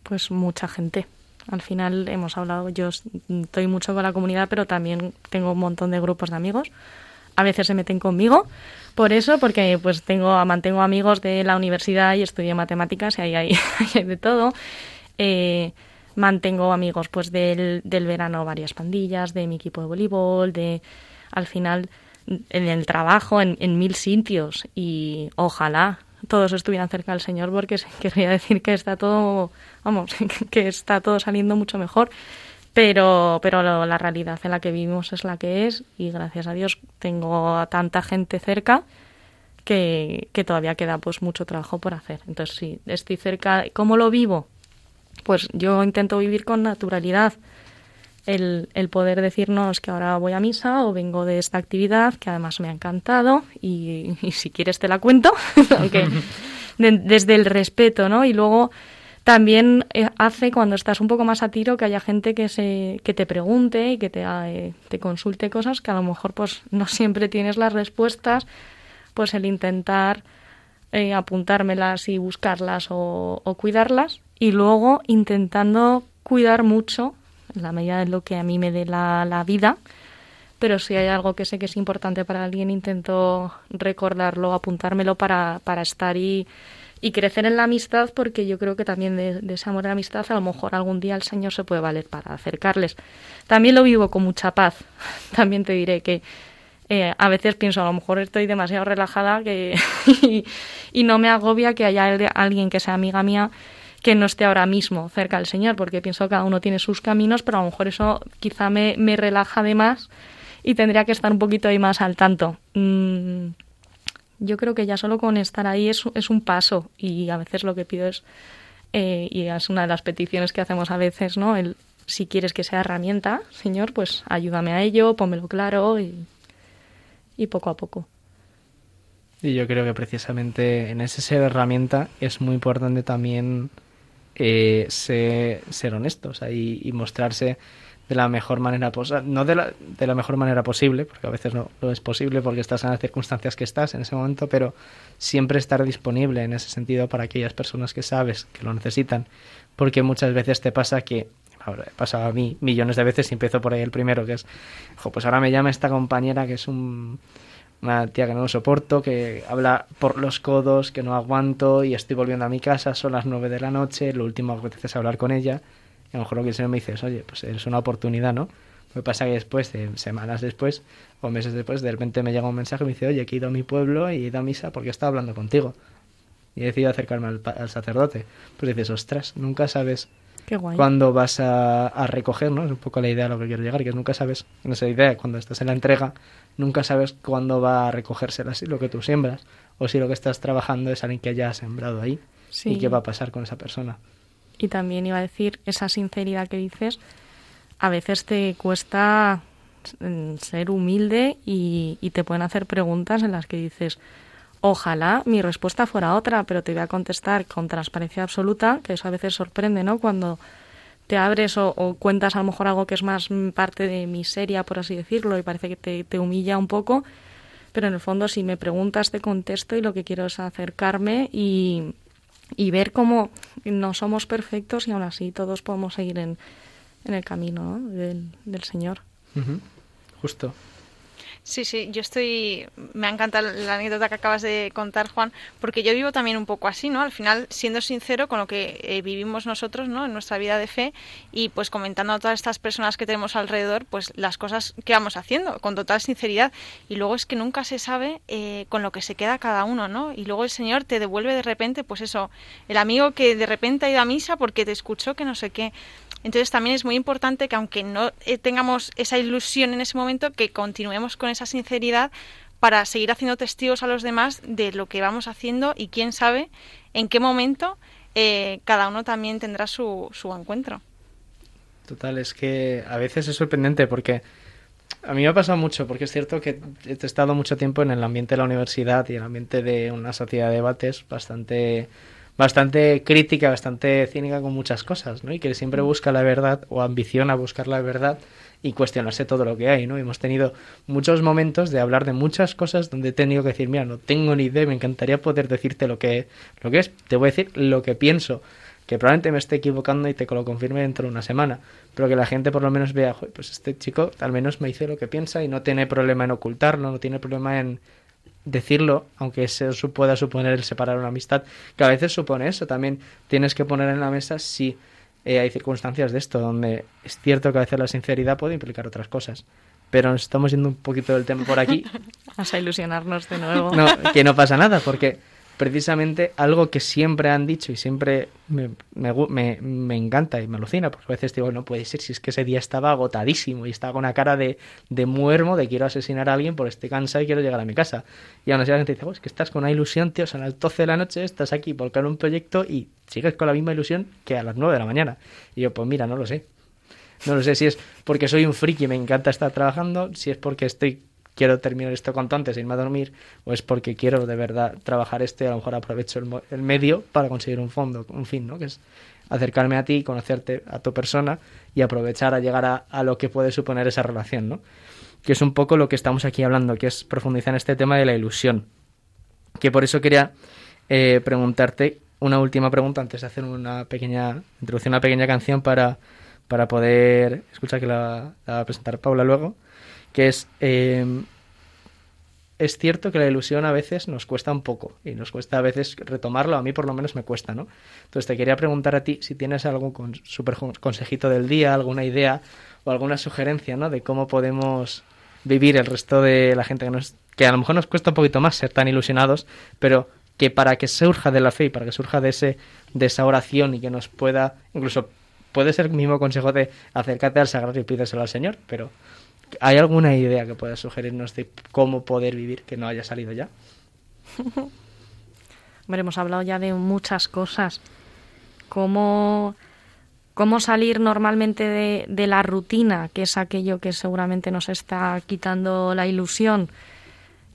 Pues mucha gente. Al final hemos hablado, yo estoy mucho con la comunidad, pero también tengo un montón de grupos de amigos a veces se meten conmigo. Por eso, porque pues tengo, mantengo amigos de la universidad y estudio matemáticas y ahí hay, de todo. Eh, mantengo amigos pues del, del verano varias pandillas, de mi equipo de voleibol, de al final en el trabajo, en, en mil sitios. Y ojalá todos estuvieran cerca del Señor porque querría decir que está todo, vamos, que está todo saliendo mucho mejor pero, pero la realidad en la que vivimos es la que es y gracias a Dios tengo a tanta gente cerca que, que todavía queda pues mucho trabajo por hacer. Entonces, si estoy cerca, ¿cómo lo vivo? Pues yo intento vivir con naturalidad. El, el, poder decirnos que ahora voy a misa o vengo de esta actividad que además me ha encantado y, y si quieres te la cuento, aunque desde el respeto, ¿no? Y luego también eh, hace cuando estás un poco más a tiro que haya gente que se que te pregunte y que te, eh, te consulte cosas que a lo mejor pues no siempre tienes las respuestas pues el intentar eh, apuntármelas y buscarlas o, cuidarlas. Y luego intentando cuidar mucho en la medida de lo que a mí me dé la, la vida pero si hay algo que sé que es importante para alguien intento recordarlo apuntármelo para, para estar y y crecer en la amistad porque yo creo que también de, ese amor la amistad a lo mejor algún día el Señor se puede valer para acercarles. También lo vivo con mucha paz. También te diré que eh, a veces pienso a lo mejor estoy demasiado relajada que y, no me agobia que haya alguien que sea amiga mía que no esté ahora mismo cerca del Señor, porque pienso que cada uno tiene sus caminos, pero a lo mejor eso quizá me, me relaja de más y tendría que estar un poquito ahí más al tanto. Mm, yo creo que ya solo con estar ahí es, es un paso y a veces lo que pido es, eh, y es una de las peticiones que hacemos a veces, ¿no? El, si quieres que sea herramienta, Señor, pues ayúdame a ello, pónmelo claro y, y poco a poco. Y yo creo que precisamente en ese ser herramienta es muy importante también eh, ser, ser, honestos y mostrarse de la mejor manera posible, no de la, de la mejor manera posible, porque a veces no, es posible porque estás en las circunstancias que estás en ese momento, pero siempre estar disponible en ese sentido para aquellas personas que sabes que lo necesitan, porque muchas veces te pasa que ahora pasa a mí millones de veces y empiezo por ahí el primero, que es, pues ahora me llama esta compañera que es un, una tía que no lo soporto, que habla por los codos, que no aguanto y estoy volviendo a mi casa, son las nueve de la noche, lo último que apetece es hablar con ella a lo mejor lo que el Señor me dice es, oye, pues es una oportunidad, ¿no? Que pasa que después, semanas después o meses después, de repente me llega un mensaje y me dice, oye, que he ido a mi pueblo y he ido a misa porque estaba hablando contigo. Y he decidido acercarme al, sacerdote. Pues dices, ostras, nunca sabes cuándo vas a, recoger, ¿no? Es un poco la idea a lo que quiero llegar, que nunca sabes, en esa idea, cuando estás en la entrega, nunca sabes cuándo va a recogerse así lo que tú siembras, o si lo que estás trabajando es alguien que haya sembrado ahí, y qué va a pasar con esa persona. Y también iba a decir, esa sinceridad que dices, a veces te cuesta mm, ser humilde y, te pueden hacer preguntas en las que dices, ojalá mi respuesta fuera otra, pero te voy a contestar con transparencia absoluta, que eso a veces sorprende, ¿no? Cuando te abres o, cuentas a lo mejor algo que es más parte de miseria, por así decirlo, y parece que te, te humilla un poco, pero en el fondo si me preguntas te contesto y lo que quiero es acercarme y, y ver cómo no somos perfectos y aún así todos podemos seguir en, en el camino del, del, Señor. Justo. Sí, sí, yo estoy. Me ha encantado la anécdota que acabas de contar, Juan, porque yo vivo también un poco así, ¿no? Al final, siendo sincero con lo que eh, vivimos nosotros, ¿no? En nuestra vida de fe y pues comentando a todas estas personas que tenemos alrededor, pues las cosas que vamos haciendo, con total sinceridad. Y luego es que nunca se sabe eh, con lo que se queda cada uno, ¿no? Y luego el Señor te devuelve de repente, pues eso, el amigo que de repente ha ido a misa porque te escuchó que no sé qué. Entonces también es muy importante que aunque no eh, tengamos esa ilusión en ese momento, que continuemos con esa sinceridad para seguir haciendo testigos a los demás de lo que vamos haciendo y quién sabe en qué momento eh, cada uno también tendrá su, su encuentro. Total, es que a veces es sorprendente porque A mí me ha pasado mucho, porque es cierto que he estado mucho tiempo en el ambiente de la universidad y en el ambiente de una sociedad de debates bastante bastante crítica, bastante cínica con muchas cosas, ¿no? Y que siempre busca la verdad o ambiciona buscar la verdad y cuestionarse todo lo que hay, ¿no? Hemos tenido muchos momentos de hablar de muchas cosas donde he tenido que decir, mira, no tengo ni idea, me encantaría poder decirte lo que, lo que es, te voy a decir lo que pienso, que probablemente me esté equivocando y te lo confirme dentro de una semana, pero que la gente por lo menos vea, pues este chico al menos me dice lo que piensa y no tiene problema en ocultarlo, no tiene problema en decirlo, aunque eso pueda suponer el separar una amistad, que a veces supone eso. También tienes que poner en la mesa si eh, hay circunstancias de esto, donde es cierto que a veces la sinceridad puede implicar otras cosas. Pero nos estamos yendo un poquito del tema por aquí. Vas a ilusionarnos de nuevo. No, que no pasa nada, porque precisamente algo que siempre han dicho y siempre me, me, me, encanta y me alucina, porque a veces digo, no puede ser, si es que ese día estaba agotadísimo y estaba con una cara de, de muermo, de quiero asesinar a alguien por estoy cansado y quiero llegar a mi casa. Y aún así la gente dice, oh, es que estás con una ilusión, tío, son las 12 de la noche, estás aquí por un proyecto y sigues con la misma ilusión que a las 9 de la mañana. Y yo, pues mira, no lo sé. No lo sé si es porque soy un friki y me encanta estar trabajando, si es porque estoy quiero terminar esto cuanto antes e irme a dormir, o es porque quiero de verdad trabajar este, a lo mejor aprovecho el, medio para conseguir un fondo, un fin, ¿no? Que es acercarme a ti, conocerte a tu persona y aprovechar a llegar a, lo que puede suponer esa relación, ¿no? Que es un poco lo que estamos aquí hablando, que es profundizar en este tema de la ilusión. Que por eso quería eh, preguntarte una última pregunta antes de hacer una pequeña introducción, una pequeña canción para, para poder escuchar que la va a presentar Paula luego que es... Em, es cierto que la ilusión a veces nos cuesta un poco y nos cuesta a veces retomarlo, a mí por lo menos me cuesta, ¿no? Entonces te quería preguntar a ti si tienes algún con, super consejito del día, alguna idea o alguna sugerencia, ¿no? De cómo podemos vivir el resto de la gente que nos que a lo mejor nos cuesta un poquito más ser tan ilusionados, pero que para que surja de la fe y para que surja de ese de esa oración y que nos pueda incluso puede ser el mismo consejo de acércate al sagrario y pídeselo al Señor, pero ¿Hay alguna idea que pueda sugerirnos de cómo poder vivir que no haya salido ya? Hombre, hemos hablado ya de muchas cosas. ¿Cómo, cómo salir normalmente de, de, la rutina, que es aquello que seguramente nos está quitando la ilusión?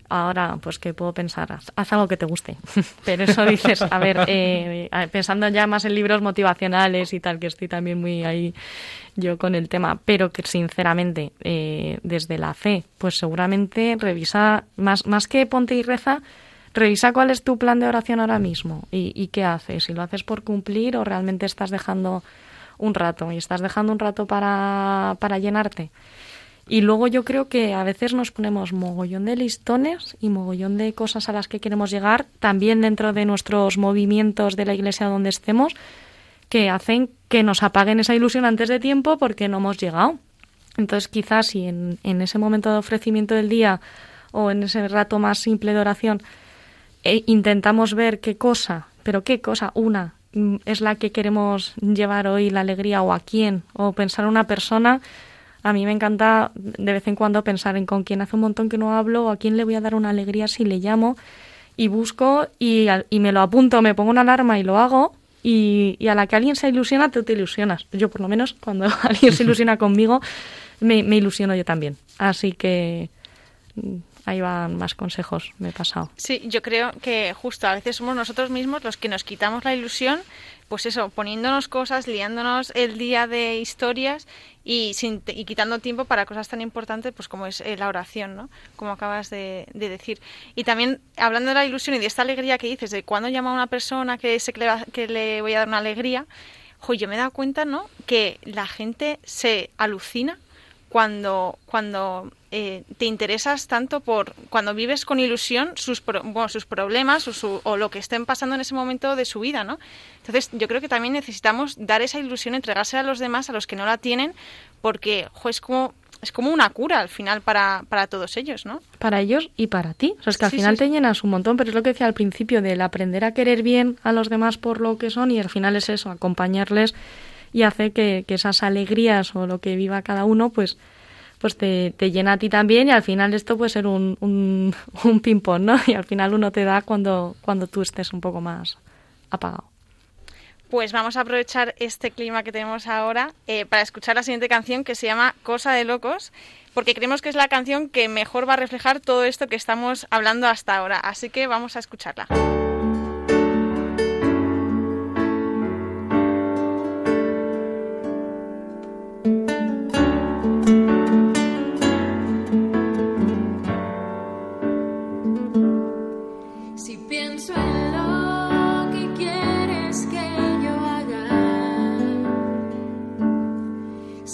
Ahora, pues que puedo pensar, haz, algo que te guste. Pero eso dices, a ver, eh, pensando ya más en libros motivacionales y tal, que estoy también muy ahí yo con el tema, pero que sinceramente, eh, desde la fe, pues seguramente revisa, más, más que ponte y reza, revisa cuál es tu plan de oración ahora mismo y, y qué haces, si lo haces por cumplir o realmente estás dejando un rato y estás dejando un rato para, para llenarte. Y luego yo creo que a veces nos ponemos mogollón de listones y mogollón de cosas a las que queremos llegar, también dentro de nuestros movimientos de la iglesia donde estemos, que hacen que nos apaguen esa ilusión antes de tiempo porque no hemos llegado. Entonces quizás si en, en ese momento de ofrecimiento del día o en ese rato más simple de oración e intentamos ver qué cosa, pero qué cosa, una, mm, es la que queremos llevar hoy la alegría o a quién, o pensar en una persona, a mí me encanta de vez en cuando pensar en con quién hace un montón que no hablo o a quién le voy a dar una alegría si le llamo y busco y, y me lo apunto, me pongo una alarma y lo hago y, y, a la que alguien se ilusiona, tú te ilusionas. Yo por lo menos cuando alguien se ilusiona conmigo, me, me ilusiono yo también. Así que mm, ahí van más consejos, me he pasado. Sí, yo creo que justo a veces somos nosotros mismos los que nos quitamos la ilusión pues eso, poniéndonos cosas, liándonos el día de historias y, sin, y quitando tiempo para cosas tan importantes pues como es eh, la oración, ¿no? Como acabas de, decir. Y también hablando de la ilusión y de esta alegría que dices, de cuando llama a una persona que, sé que, le, que le voy a dar una alegría, yo me he dado cuenta, ¿no? Que la gente se alucina cuando, cuando eh, te interesas tanto por, cuando vives con ilusión sus, bueno, sus problemas o, o, lo que estén pasando en ese momento de su vida, ¿no? Entonces yo creo que también necesitamos dar esa ilusión, entregársela a los demás, a los que no la tienen, porque es como es como una cura al final para, para todos ellos, ¿no? Para ellos y para ti. O sea, es que al final te llenas un montón, pero es lo que decía al principio, del aprender a querer bien a los demás por lo que son y al final es eso, acompañarles y hace que, esas alegrías o lo que viva cada uno, pues pues te, te, llena a ti también y al final esto puede ser un, un, un ping-pong, ¿no? Y al final uno te da cuando, cuando tú estés un poco más apagado. Pues vamos a aprovechar este clima que tenemos ahora eh, para escuchar la siguiente canción que se llama Cosa de Locos, porque creemos que es la canción que mejor va a reflejar todo esto que estamos hablando hasta ahora. Así que vamos a escucharla.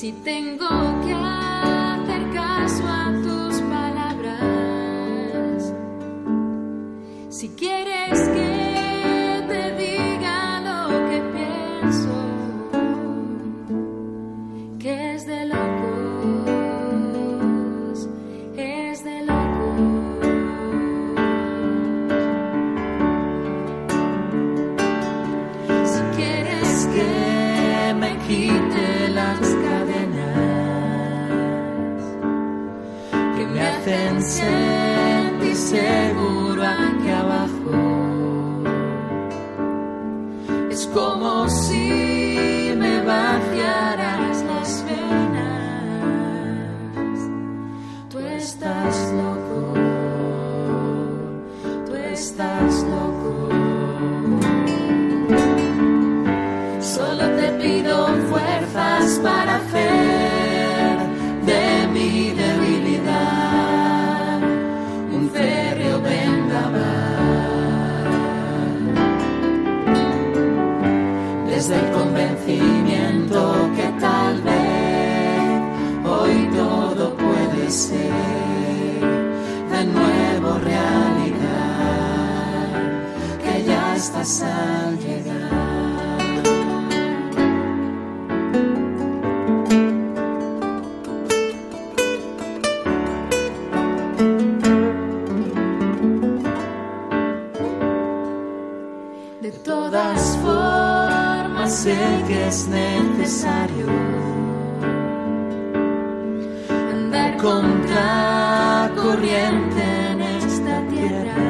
Si tengo que hacer caso a tus palabras, si quiero. en esta tierra.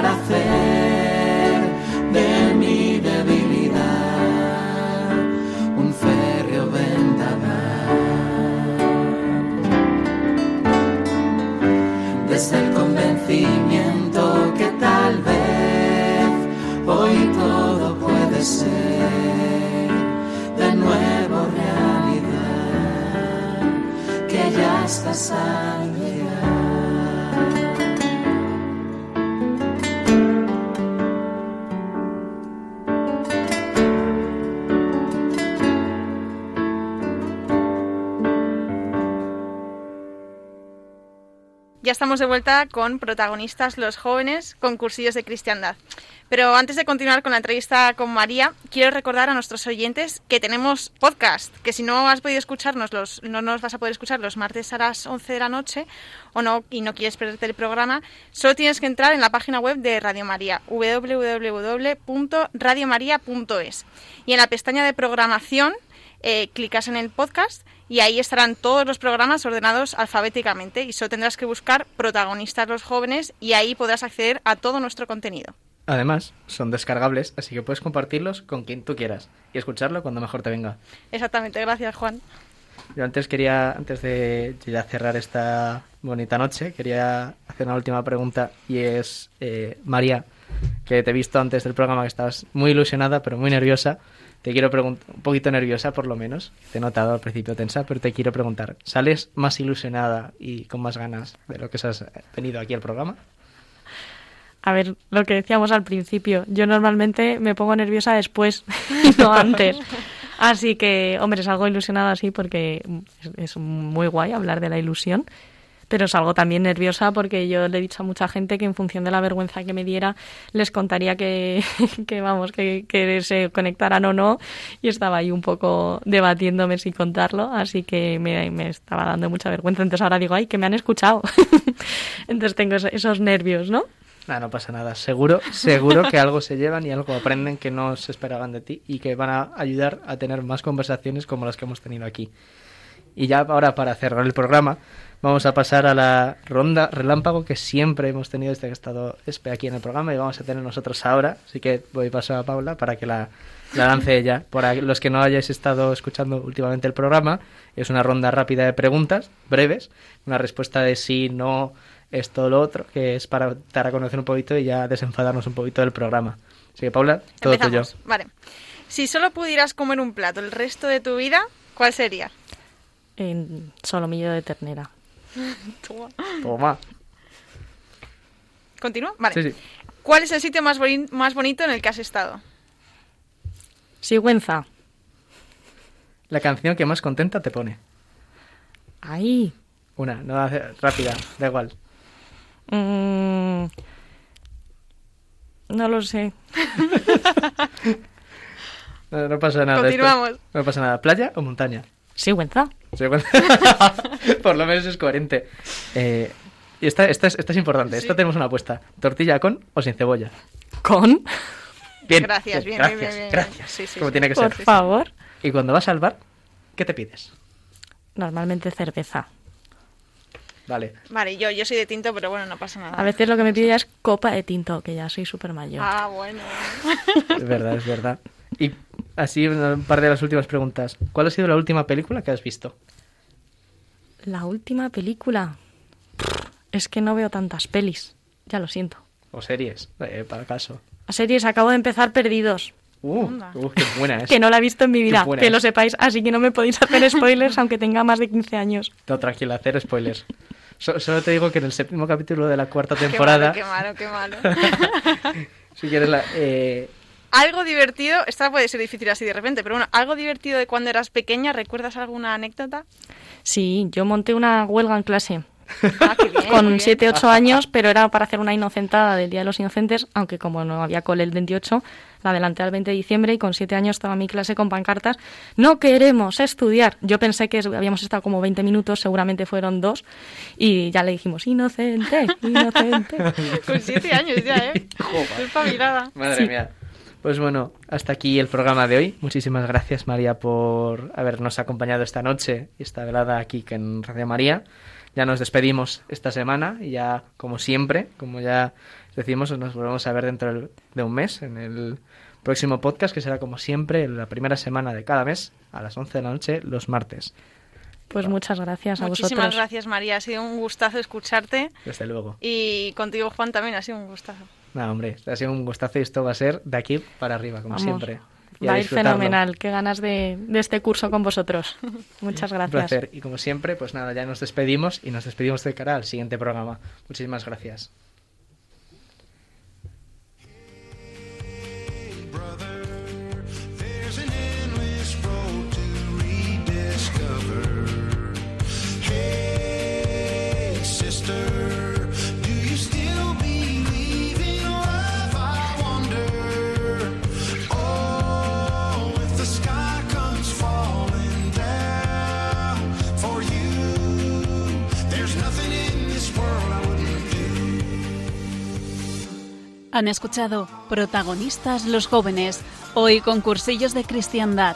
estamos de vuelta con protagonistas los jóvenes concursillos de cristiandad. Pero antes de continuar con la entrevista con María, quiero recordar a nuestros oyentes que tenemos podcast, que si no has podido escucharnos, los, no nos vas a poder escuchar los martes a las 11 de la noche o no y no quieres perderte el programa, solo tienes que entrar en la página web de Radio María, www.radiomaria.es. Y en la pestaña de programación eh, clicas en el podcast y ahí estarán todos los programas ordenados alfabéticamente y solo tendrás que buscar protagonistas los jóvenes y ahí podrás acceder a todo nuestro contenido. Además, son descargables, así que puedes compartirlos con quien tú quieras y escucharlo cuando mejor te venga. Exactamente, gracias Juan. Yo antes quería, antes de ya cerrar esta bonita noche, quería hacer una última pregunta y es, eh, María, que te he visto antes del programa que estabas muy ilusionada pero muy nerviosa. Te quiero preguntar, un poquito nerviosa por lo menos, te he notado al principio tensa, pero te quiero preguntar, ¿sales más ilusionada y con más ganas de lo que has venido aquí al programa? A ver, lo que decíamos al principio, yo normalmente me pongo nerviosa después y no antes. Así que, hombre, salgo ilusionada así porque es, muy guay hablar de la ilusión pero salgo también nerviosa porque yo le he dicho a mucha gente que en función de la vergüenza que me diera les contaría que, que vamos, que, que, se conectaran o no y estaba ahí un poco debatiéndome si contarlo, así que me, me estaba dando mucha vergüenza, entonces ahora digo, ay, que me han escuchado. entonces tengo esos nervios, ¿no? Ah, no pasa nada. Seguro, seguro que algo se llevan y algo aprenden que no se esperaban de ti y que van a ayudar a tener más conversaciones como las que hemos tenido aquí. Y ya ahora para cerrar el programa, vamos a pasar a la ronda relámpago que siempre hemos tenido desde que he estado aquí en el programa y vamos a tener nosotros ahora. Así que voy a pasar a Paula para que la, la lance ella. Para los que no hayáis estado escuchando últimamente el programa, es una ronda rápida de preguntas, breves, una respuesta de sí, no, esto, lo otro, que es para dar a conocer un poquito y ya desenfadarnos un poquito del programa. Así que Paula, todo Empezamos. tuyo. Vale. Si solo pudieras comer un plato el resto de tu vida, ¿cuál sería? En solomillo de ternera. Toma. ¿Continúa? Vale. Sí, sí. ¿Cuál es el sitio más, boni- más bonito en el que has estado? Sigüenza. La canción que más contenta te pone. Ahí. Una, no rápida, da igual. Mm, no lo sé. No, no pasa nada. esto- Continuamos. No pasa nada. ¿Playa o montaña? Sigüenza. Sí, bueno. Por lo menos es coherente. Eh, y esta, esta, es, esta es importante. Esta tenemos una apuesta. ¿Tortilla con o sin cebolla? Con. Bien. Gracias, bien, gracias, bien, bien. Gracias. Sí, sí, Como sí. tiene que Por ser. favor. Y cuando vas al bar, ¿qué te pides? Normalmente cerveza. Vale. Vale, yo, yo soy de tinto, pero bueno, no pasa nada. A veces lo que me pide es copa de tinto, que ya soy súper mayor. Ah, bueno. Es verdad, es verdad. Y así un par de las últimas preguntas. ¿Cuál ha sido la última película que has visto? La última película. Es que no veo tantas pelis. Ya lo siento. ¿O series? Eh, para caso. A series acabo de empezar Perdidos, Uh, uh, qué buena es. que no la he visto en mi vida, que es. lo sepáis, así que no me podéis hacer spoilers aunque tenga más de 15 años. No, tranquila, hacer spoilers. So- solo te digo que en el séptimo capítulo de la cuarta Qué temporada, malo, qué malo, qué malo. si quieres la... eh, algo divertido, esta puede ser difícil así de repente, pero bueno, algo divertido de cuando eras pequeña, ¿recuerdas alguna anécdota? Sí, yo monté una huelga en clase Ah, bien, con bien. 7, 8 años, pero era para hacer una inocentada del Día de los Inocentes, aunque como no había cole el 28, la adelanté al 20 de diciembre y con 7 años estaba en mi clase con pancartas, no queremos estudiar. Yo pensé que habíamos estado como 20 minutos, seguramente fueron dos, y ya le dijimos, inocente, inocente. Con siete años ya, ¿eh? Joder. Madre Sí. mía. Pues bueno, hasta aquí el programa de hoy. Muchísimas gracias, María, por habernos acompañado esta noche y esta velada aquí en Radio María. Ya nos despedimos esta semana y ya, como siempre, como ya decimos, nos volvemos a ver dentro de un mes en el próximo podcast, que será como siempre la primera semana de cada mes a las 11 de la noche, los martes. Pues muchas gracias a Muchísimas vosotros. gracias, María. Ha sido un gustazo escucharte. Desde luego. Y contigo, Juan, también ha sido un gustazo. Nada, hombre, ha sido un gustazo y esto va a ser de aquí para arriba, como Vamos, siempre. Va a ir fenomenal. Qué ganas de, de este curso con vosotros. Muchas Un gracias. placer. Y como siempre, pues nada, ya nos despedimos y nos despedimos de cara al siguiente programa. Muchísimas gracias. Han escuchado Protagonistas los jóvenes, hoy con cursillos de cristiandad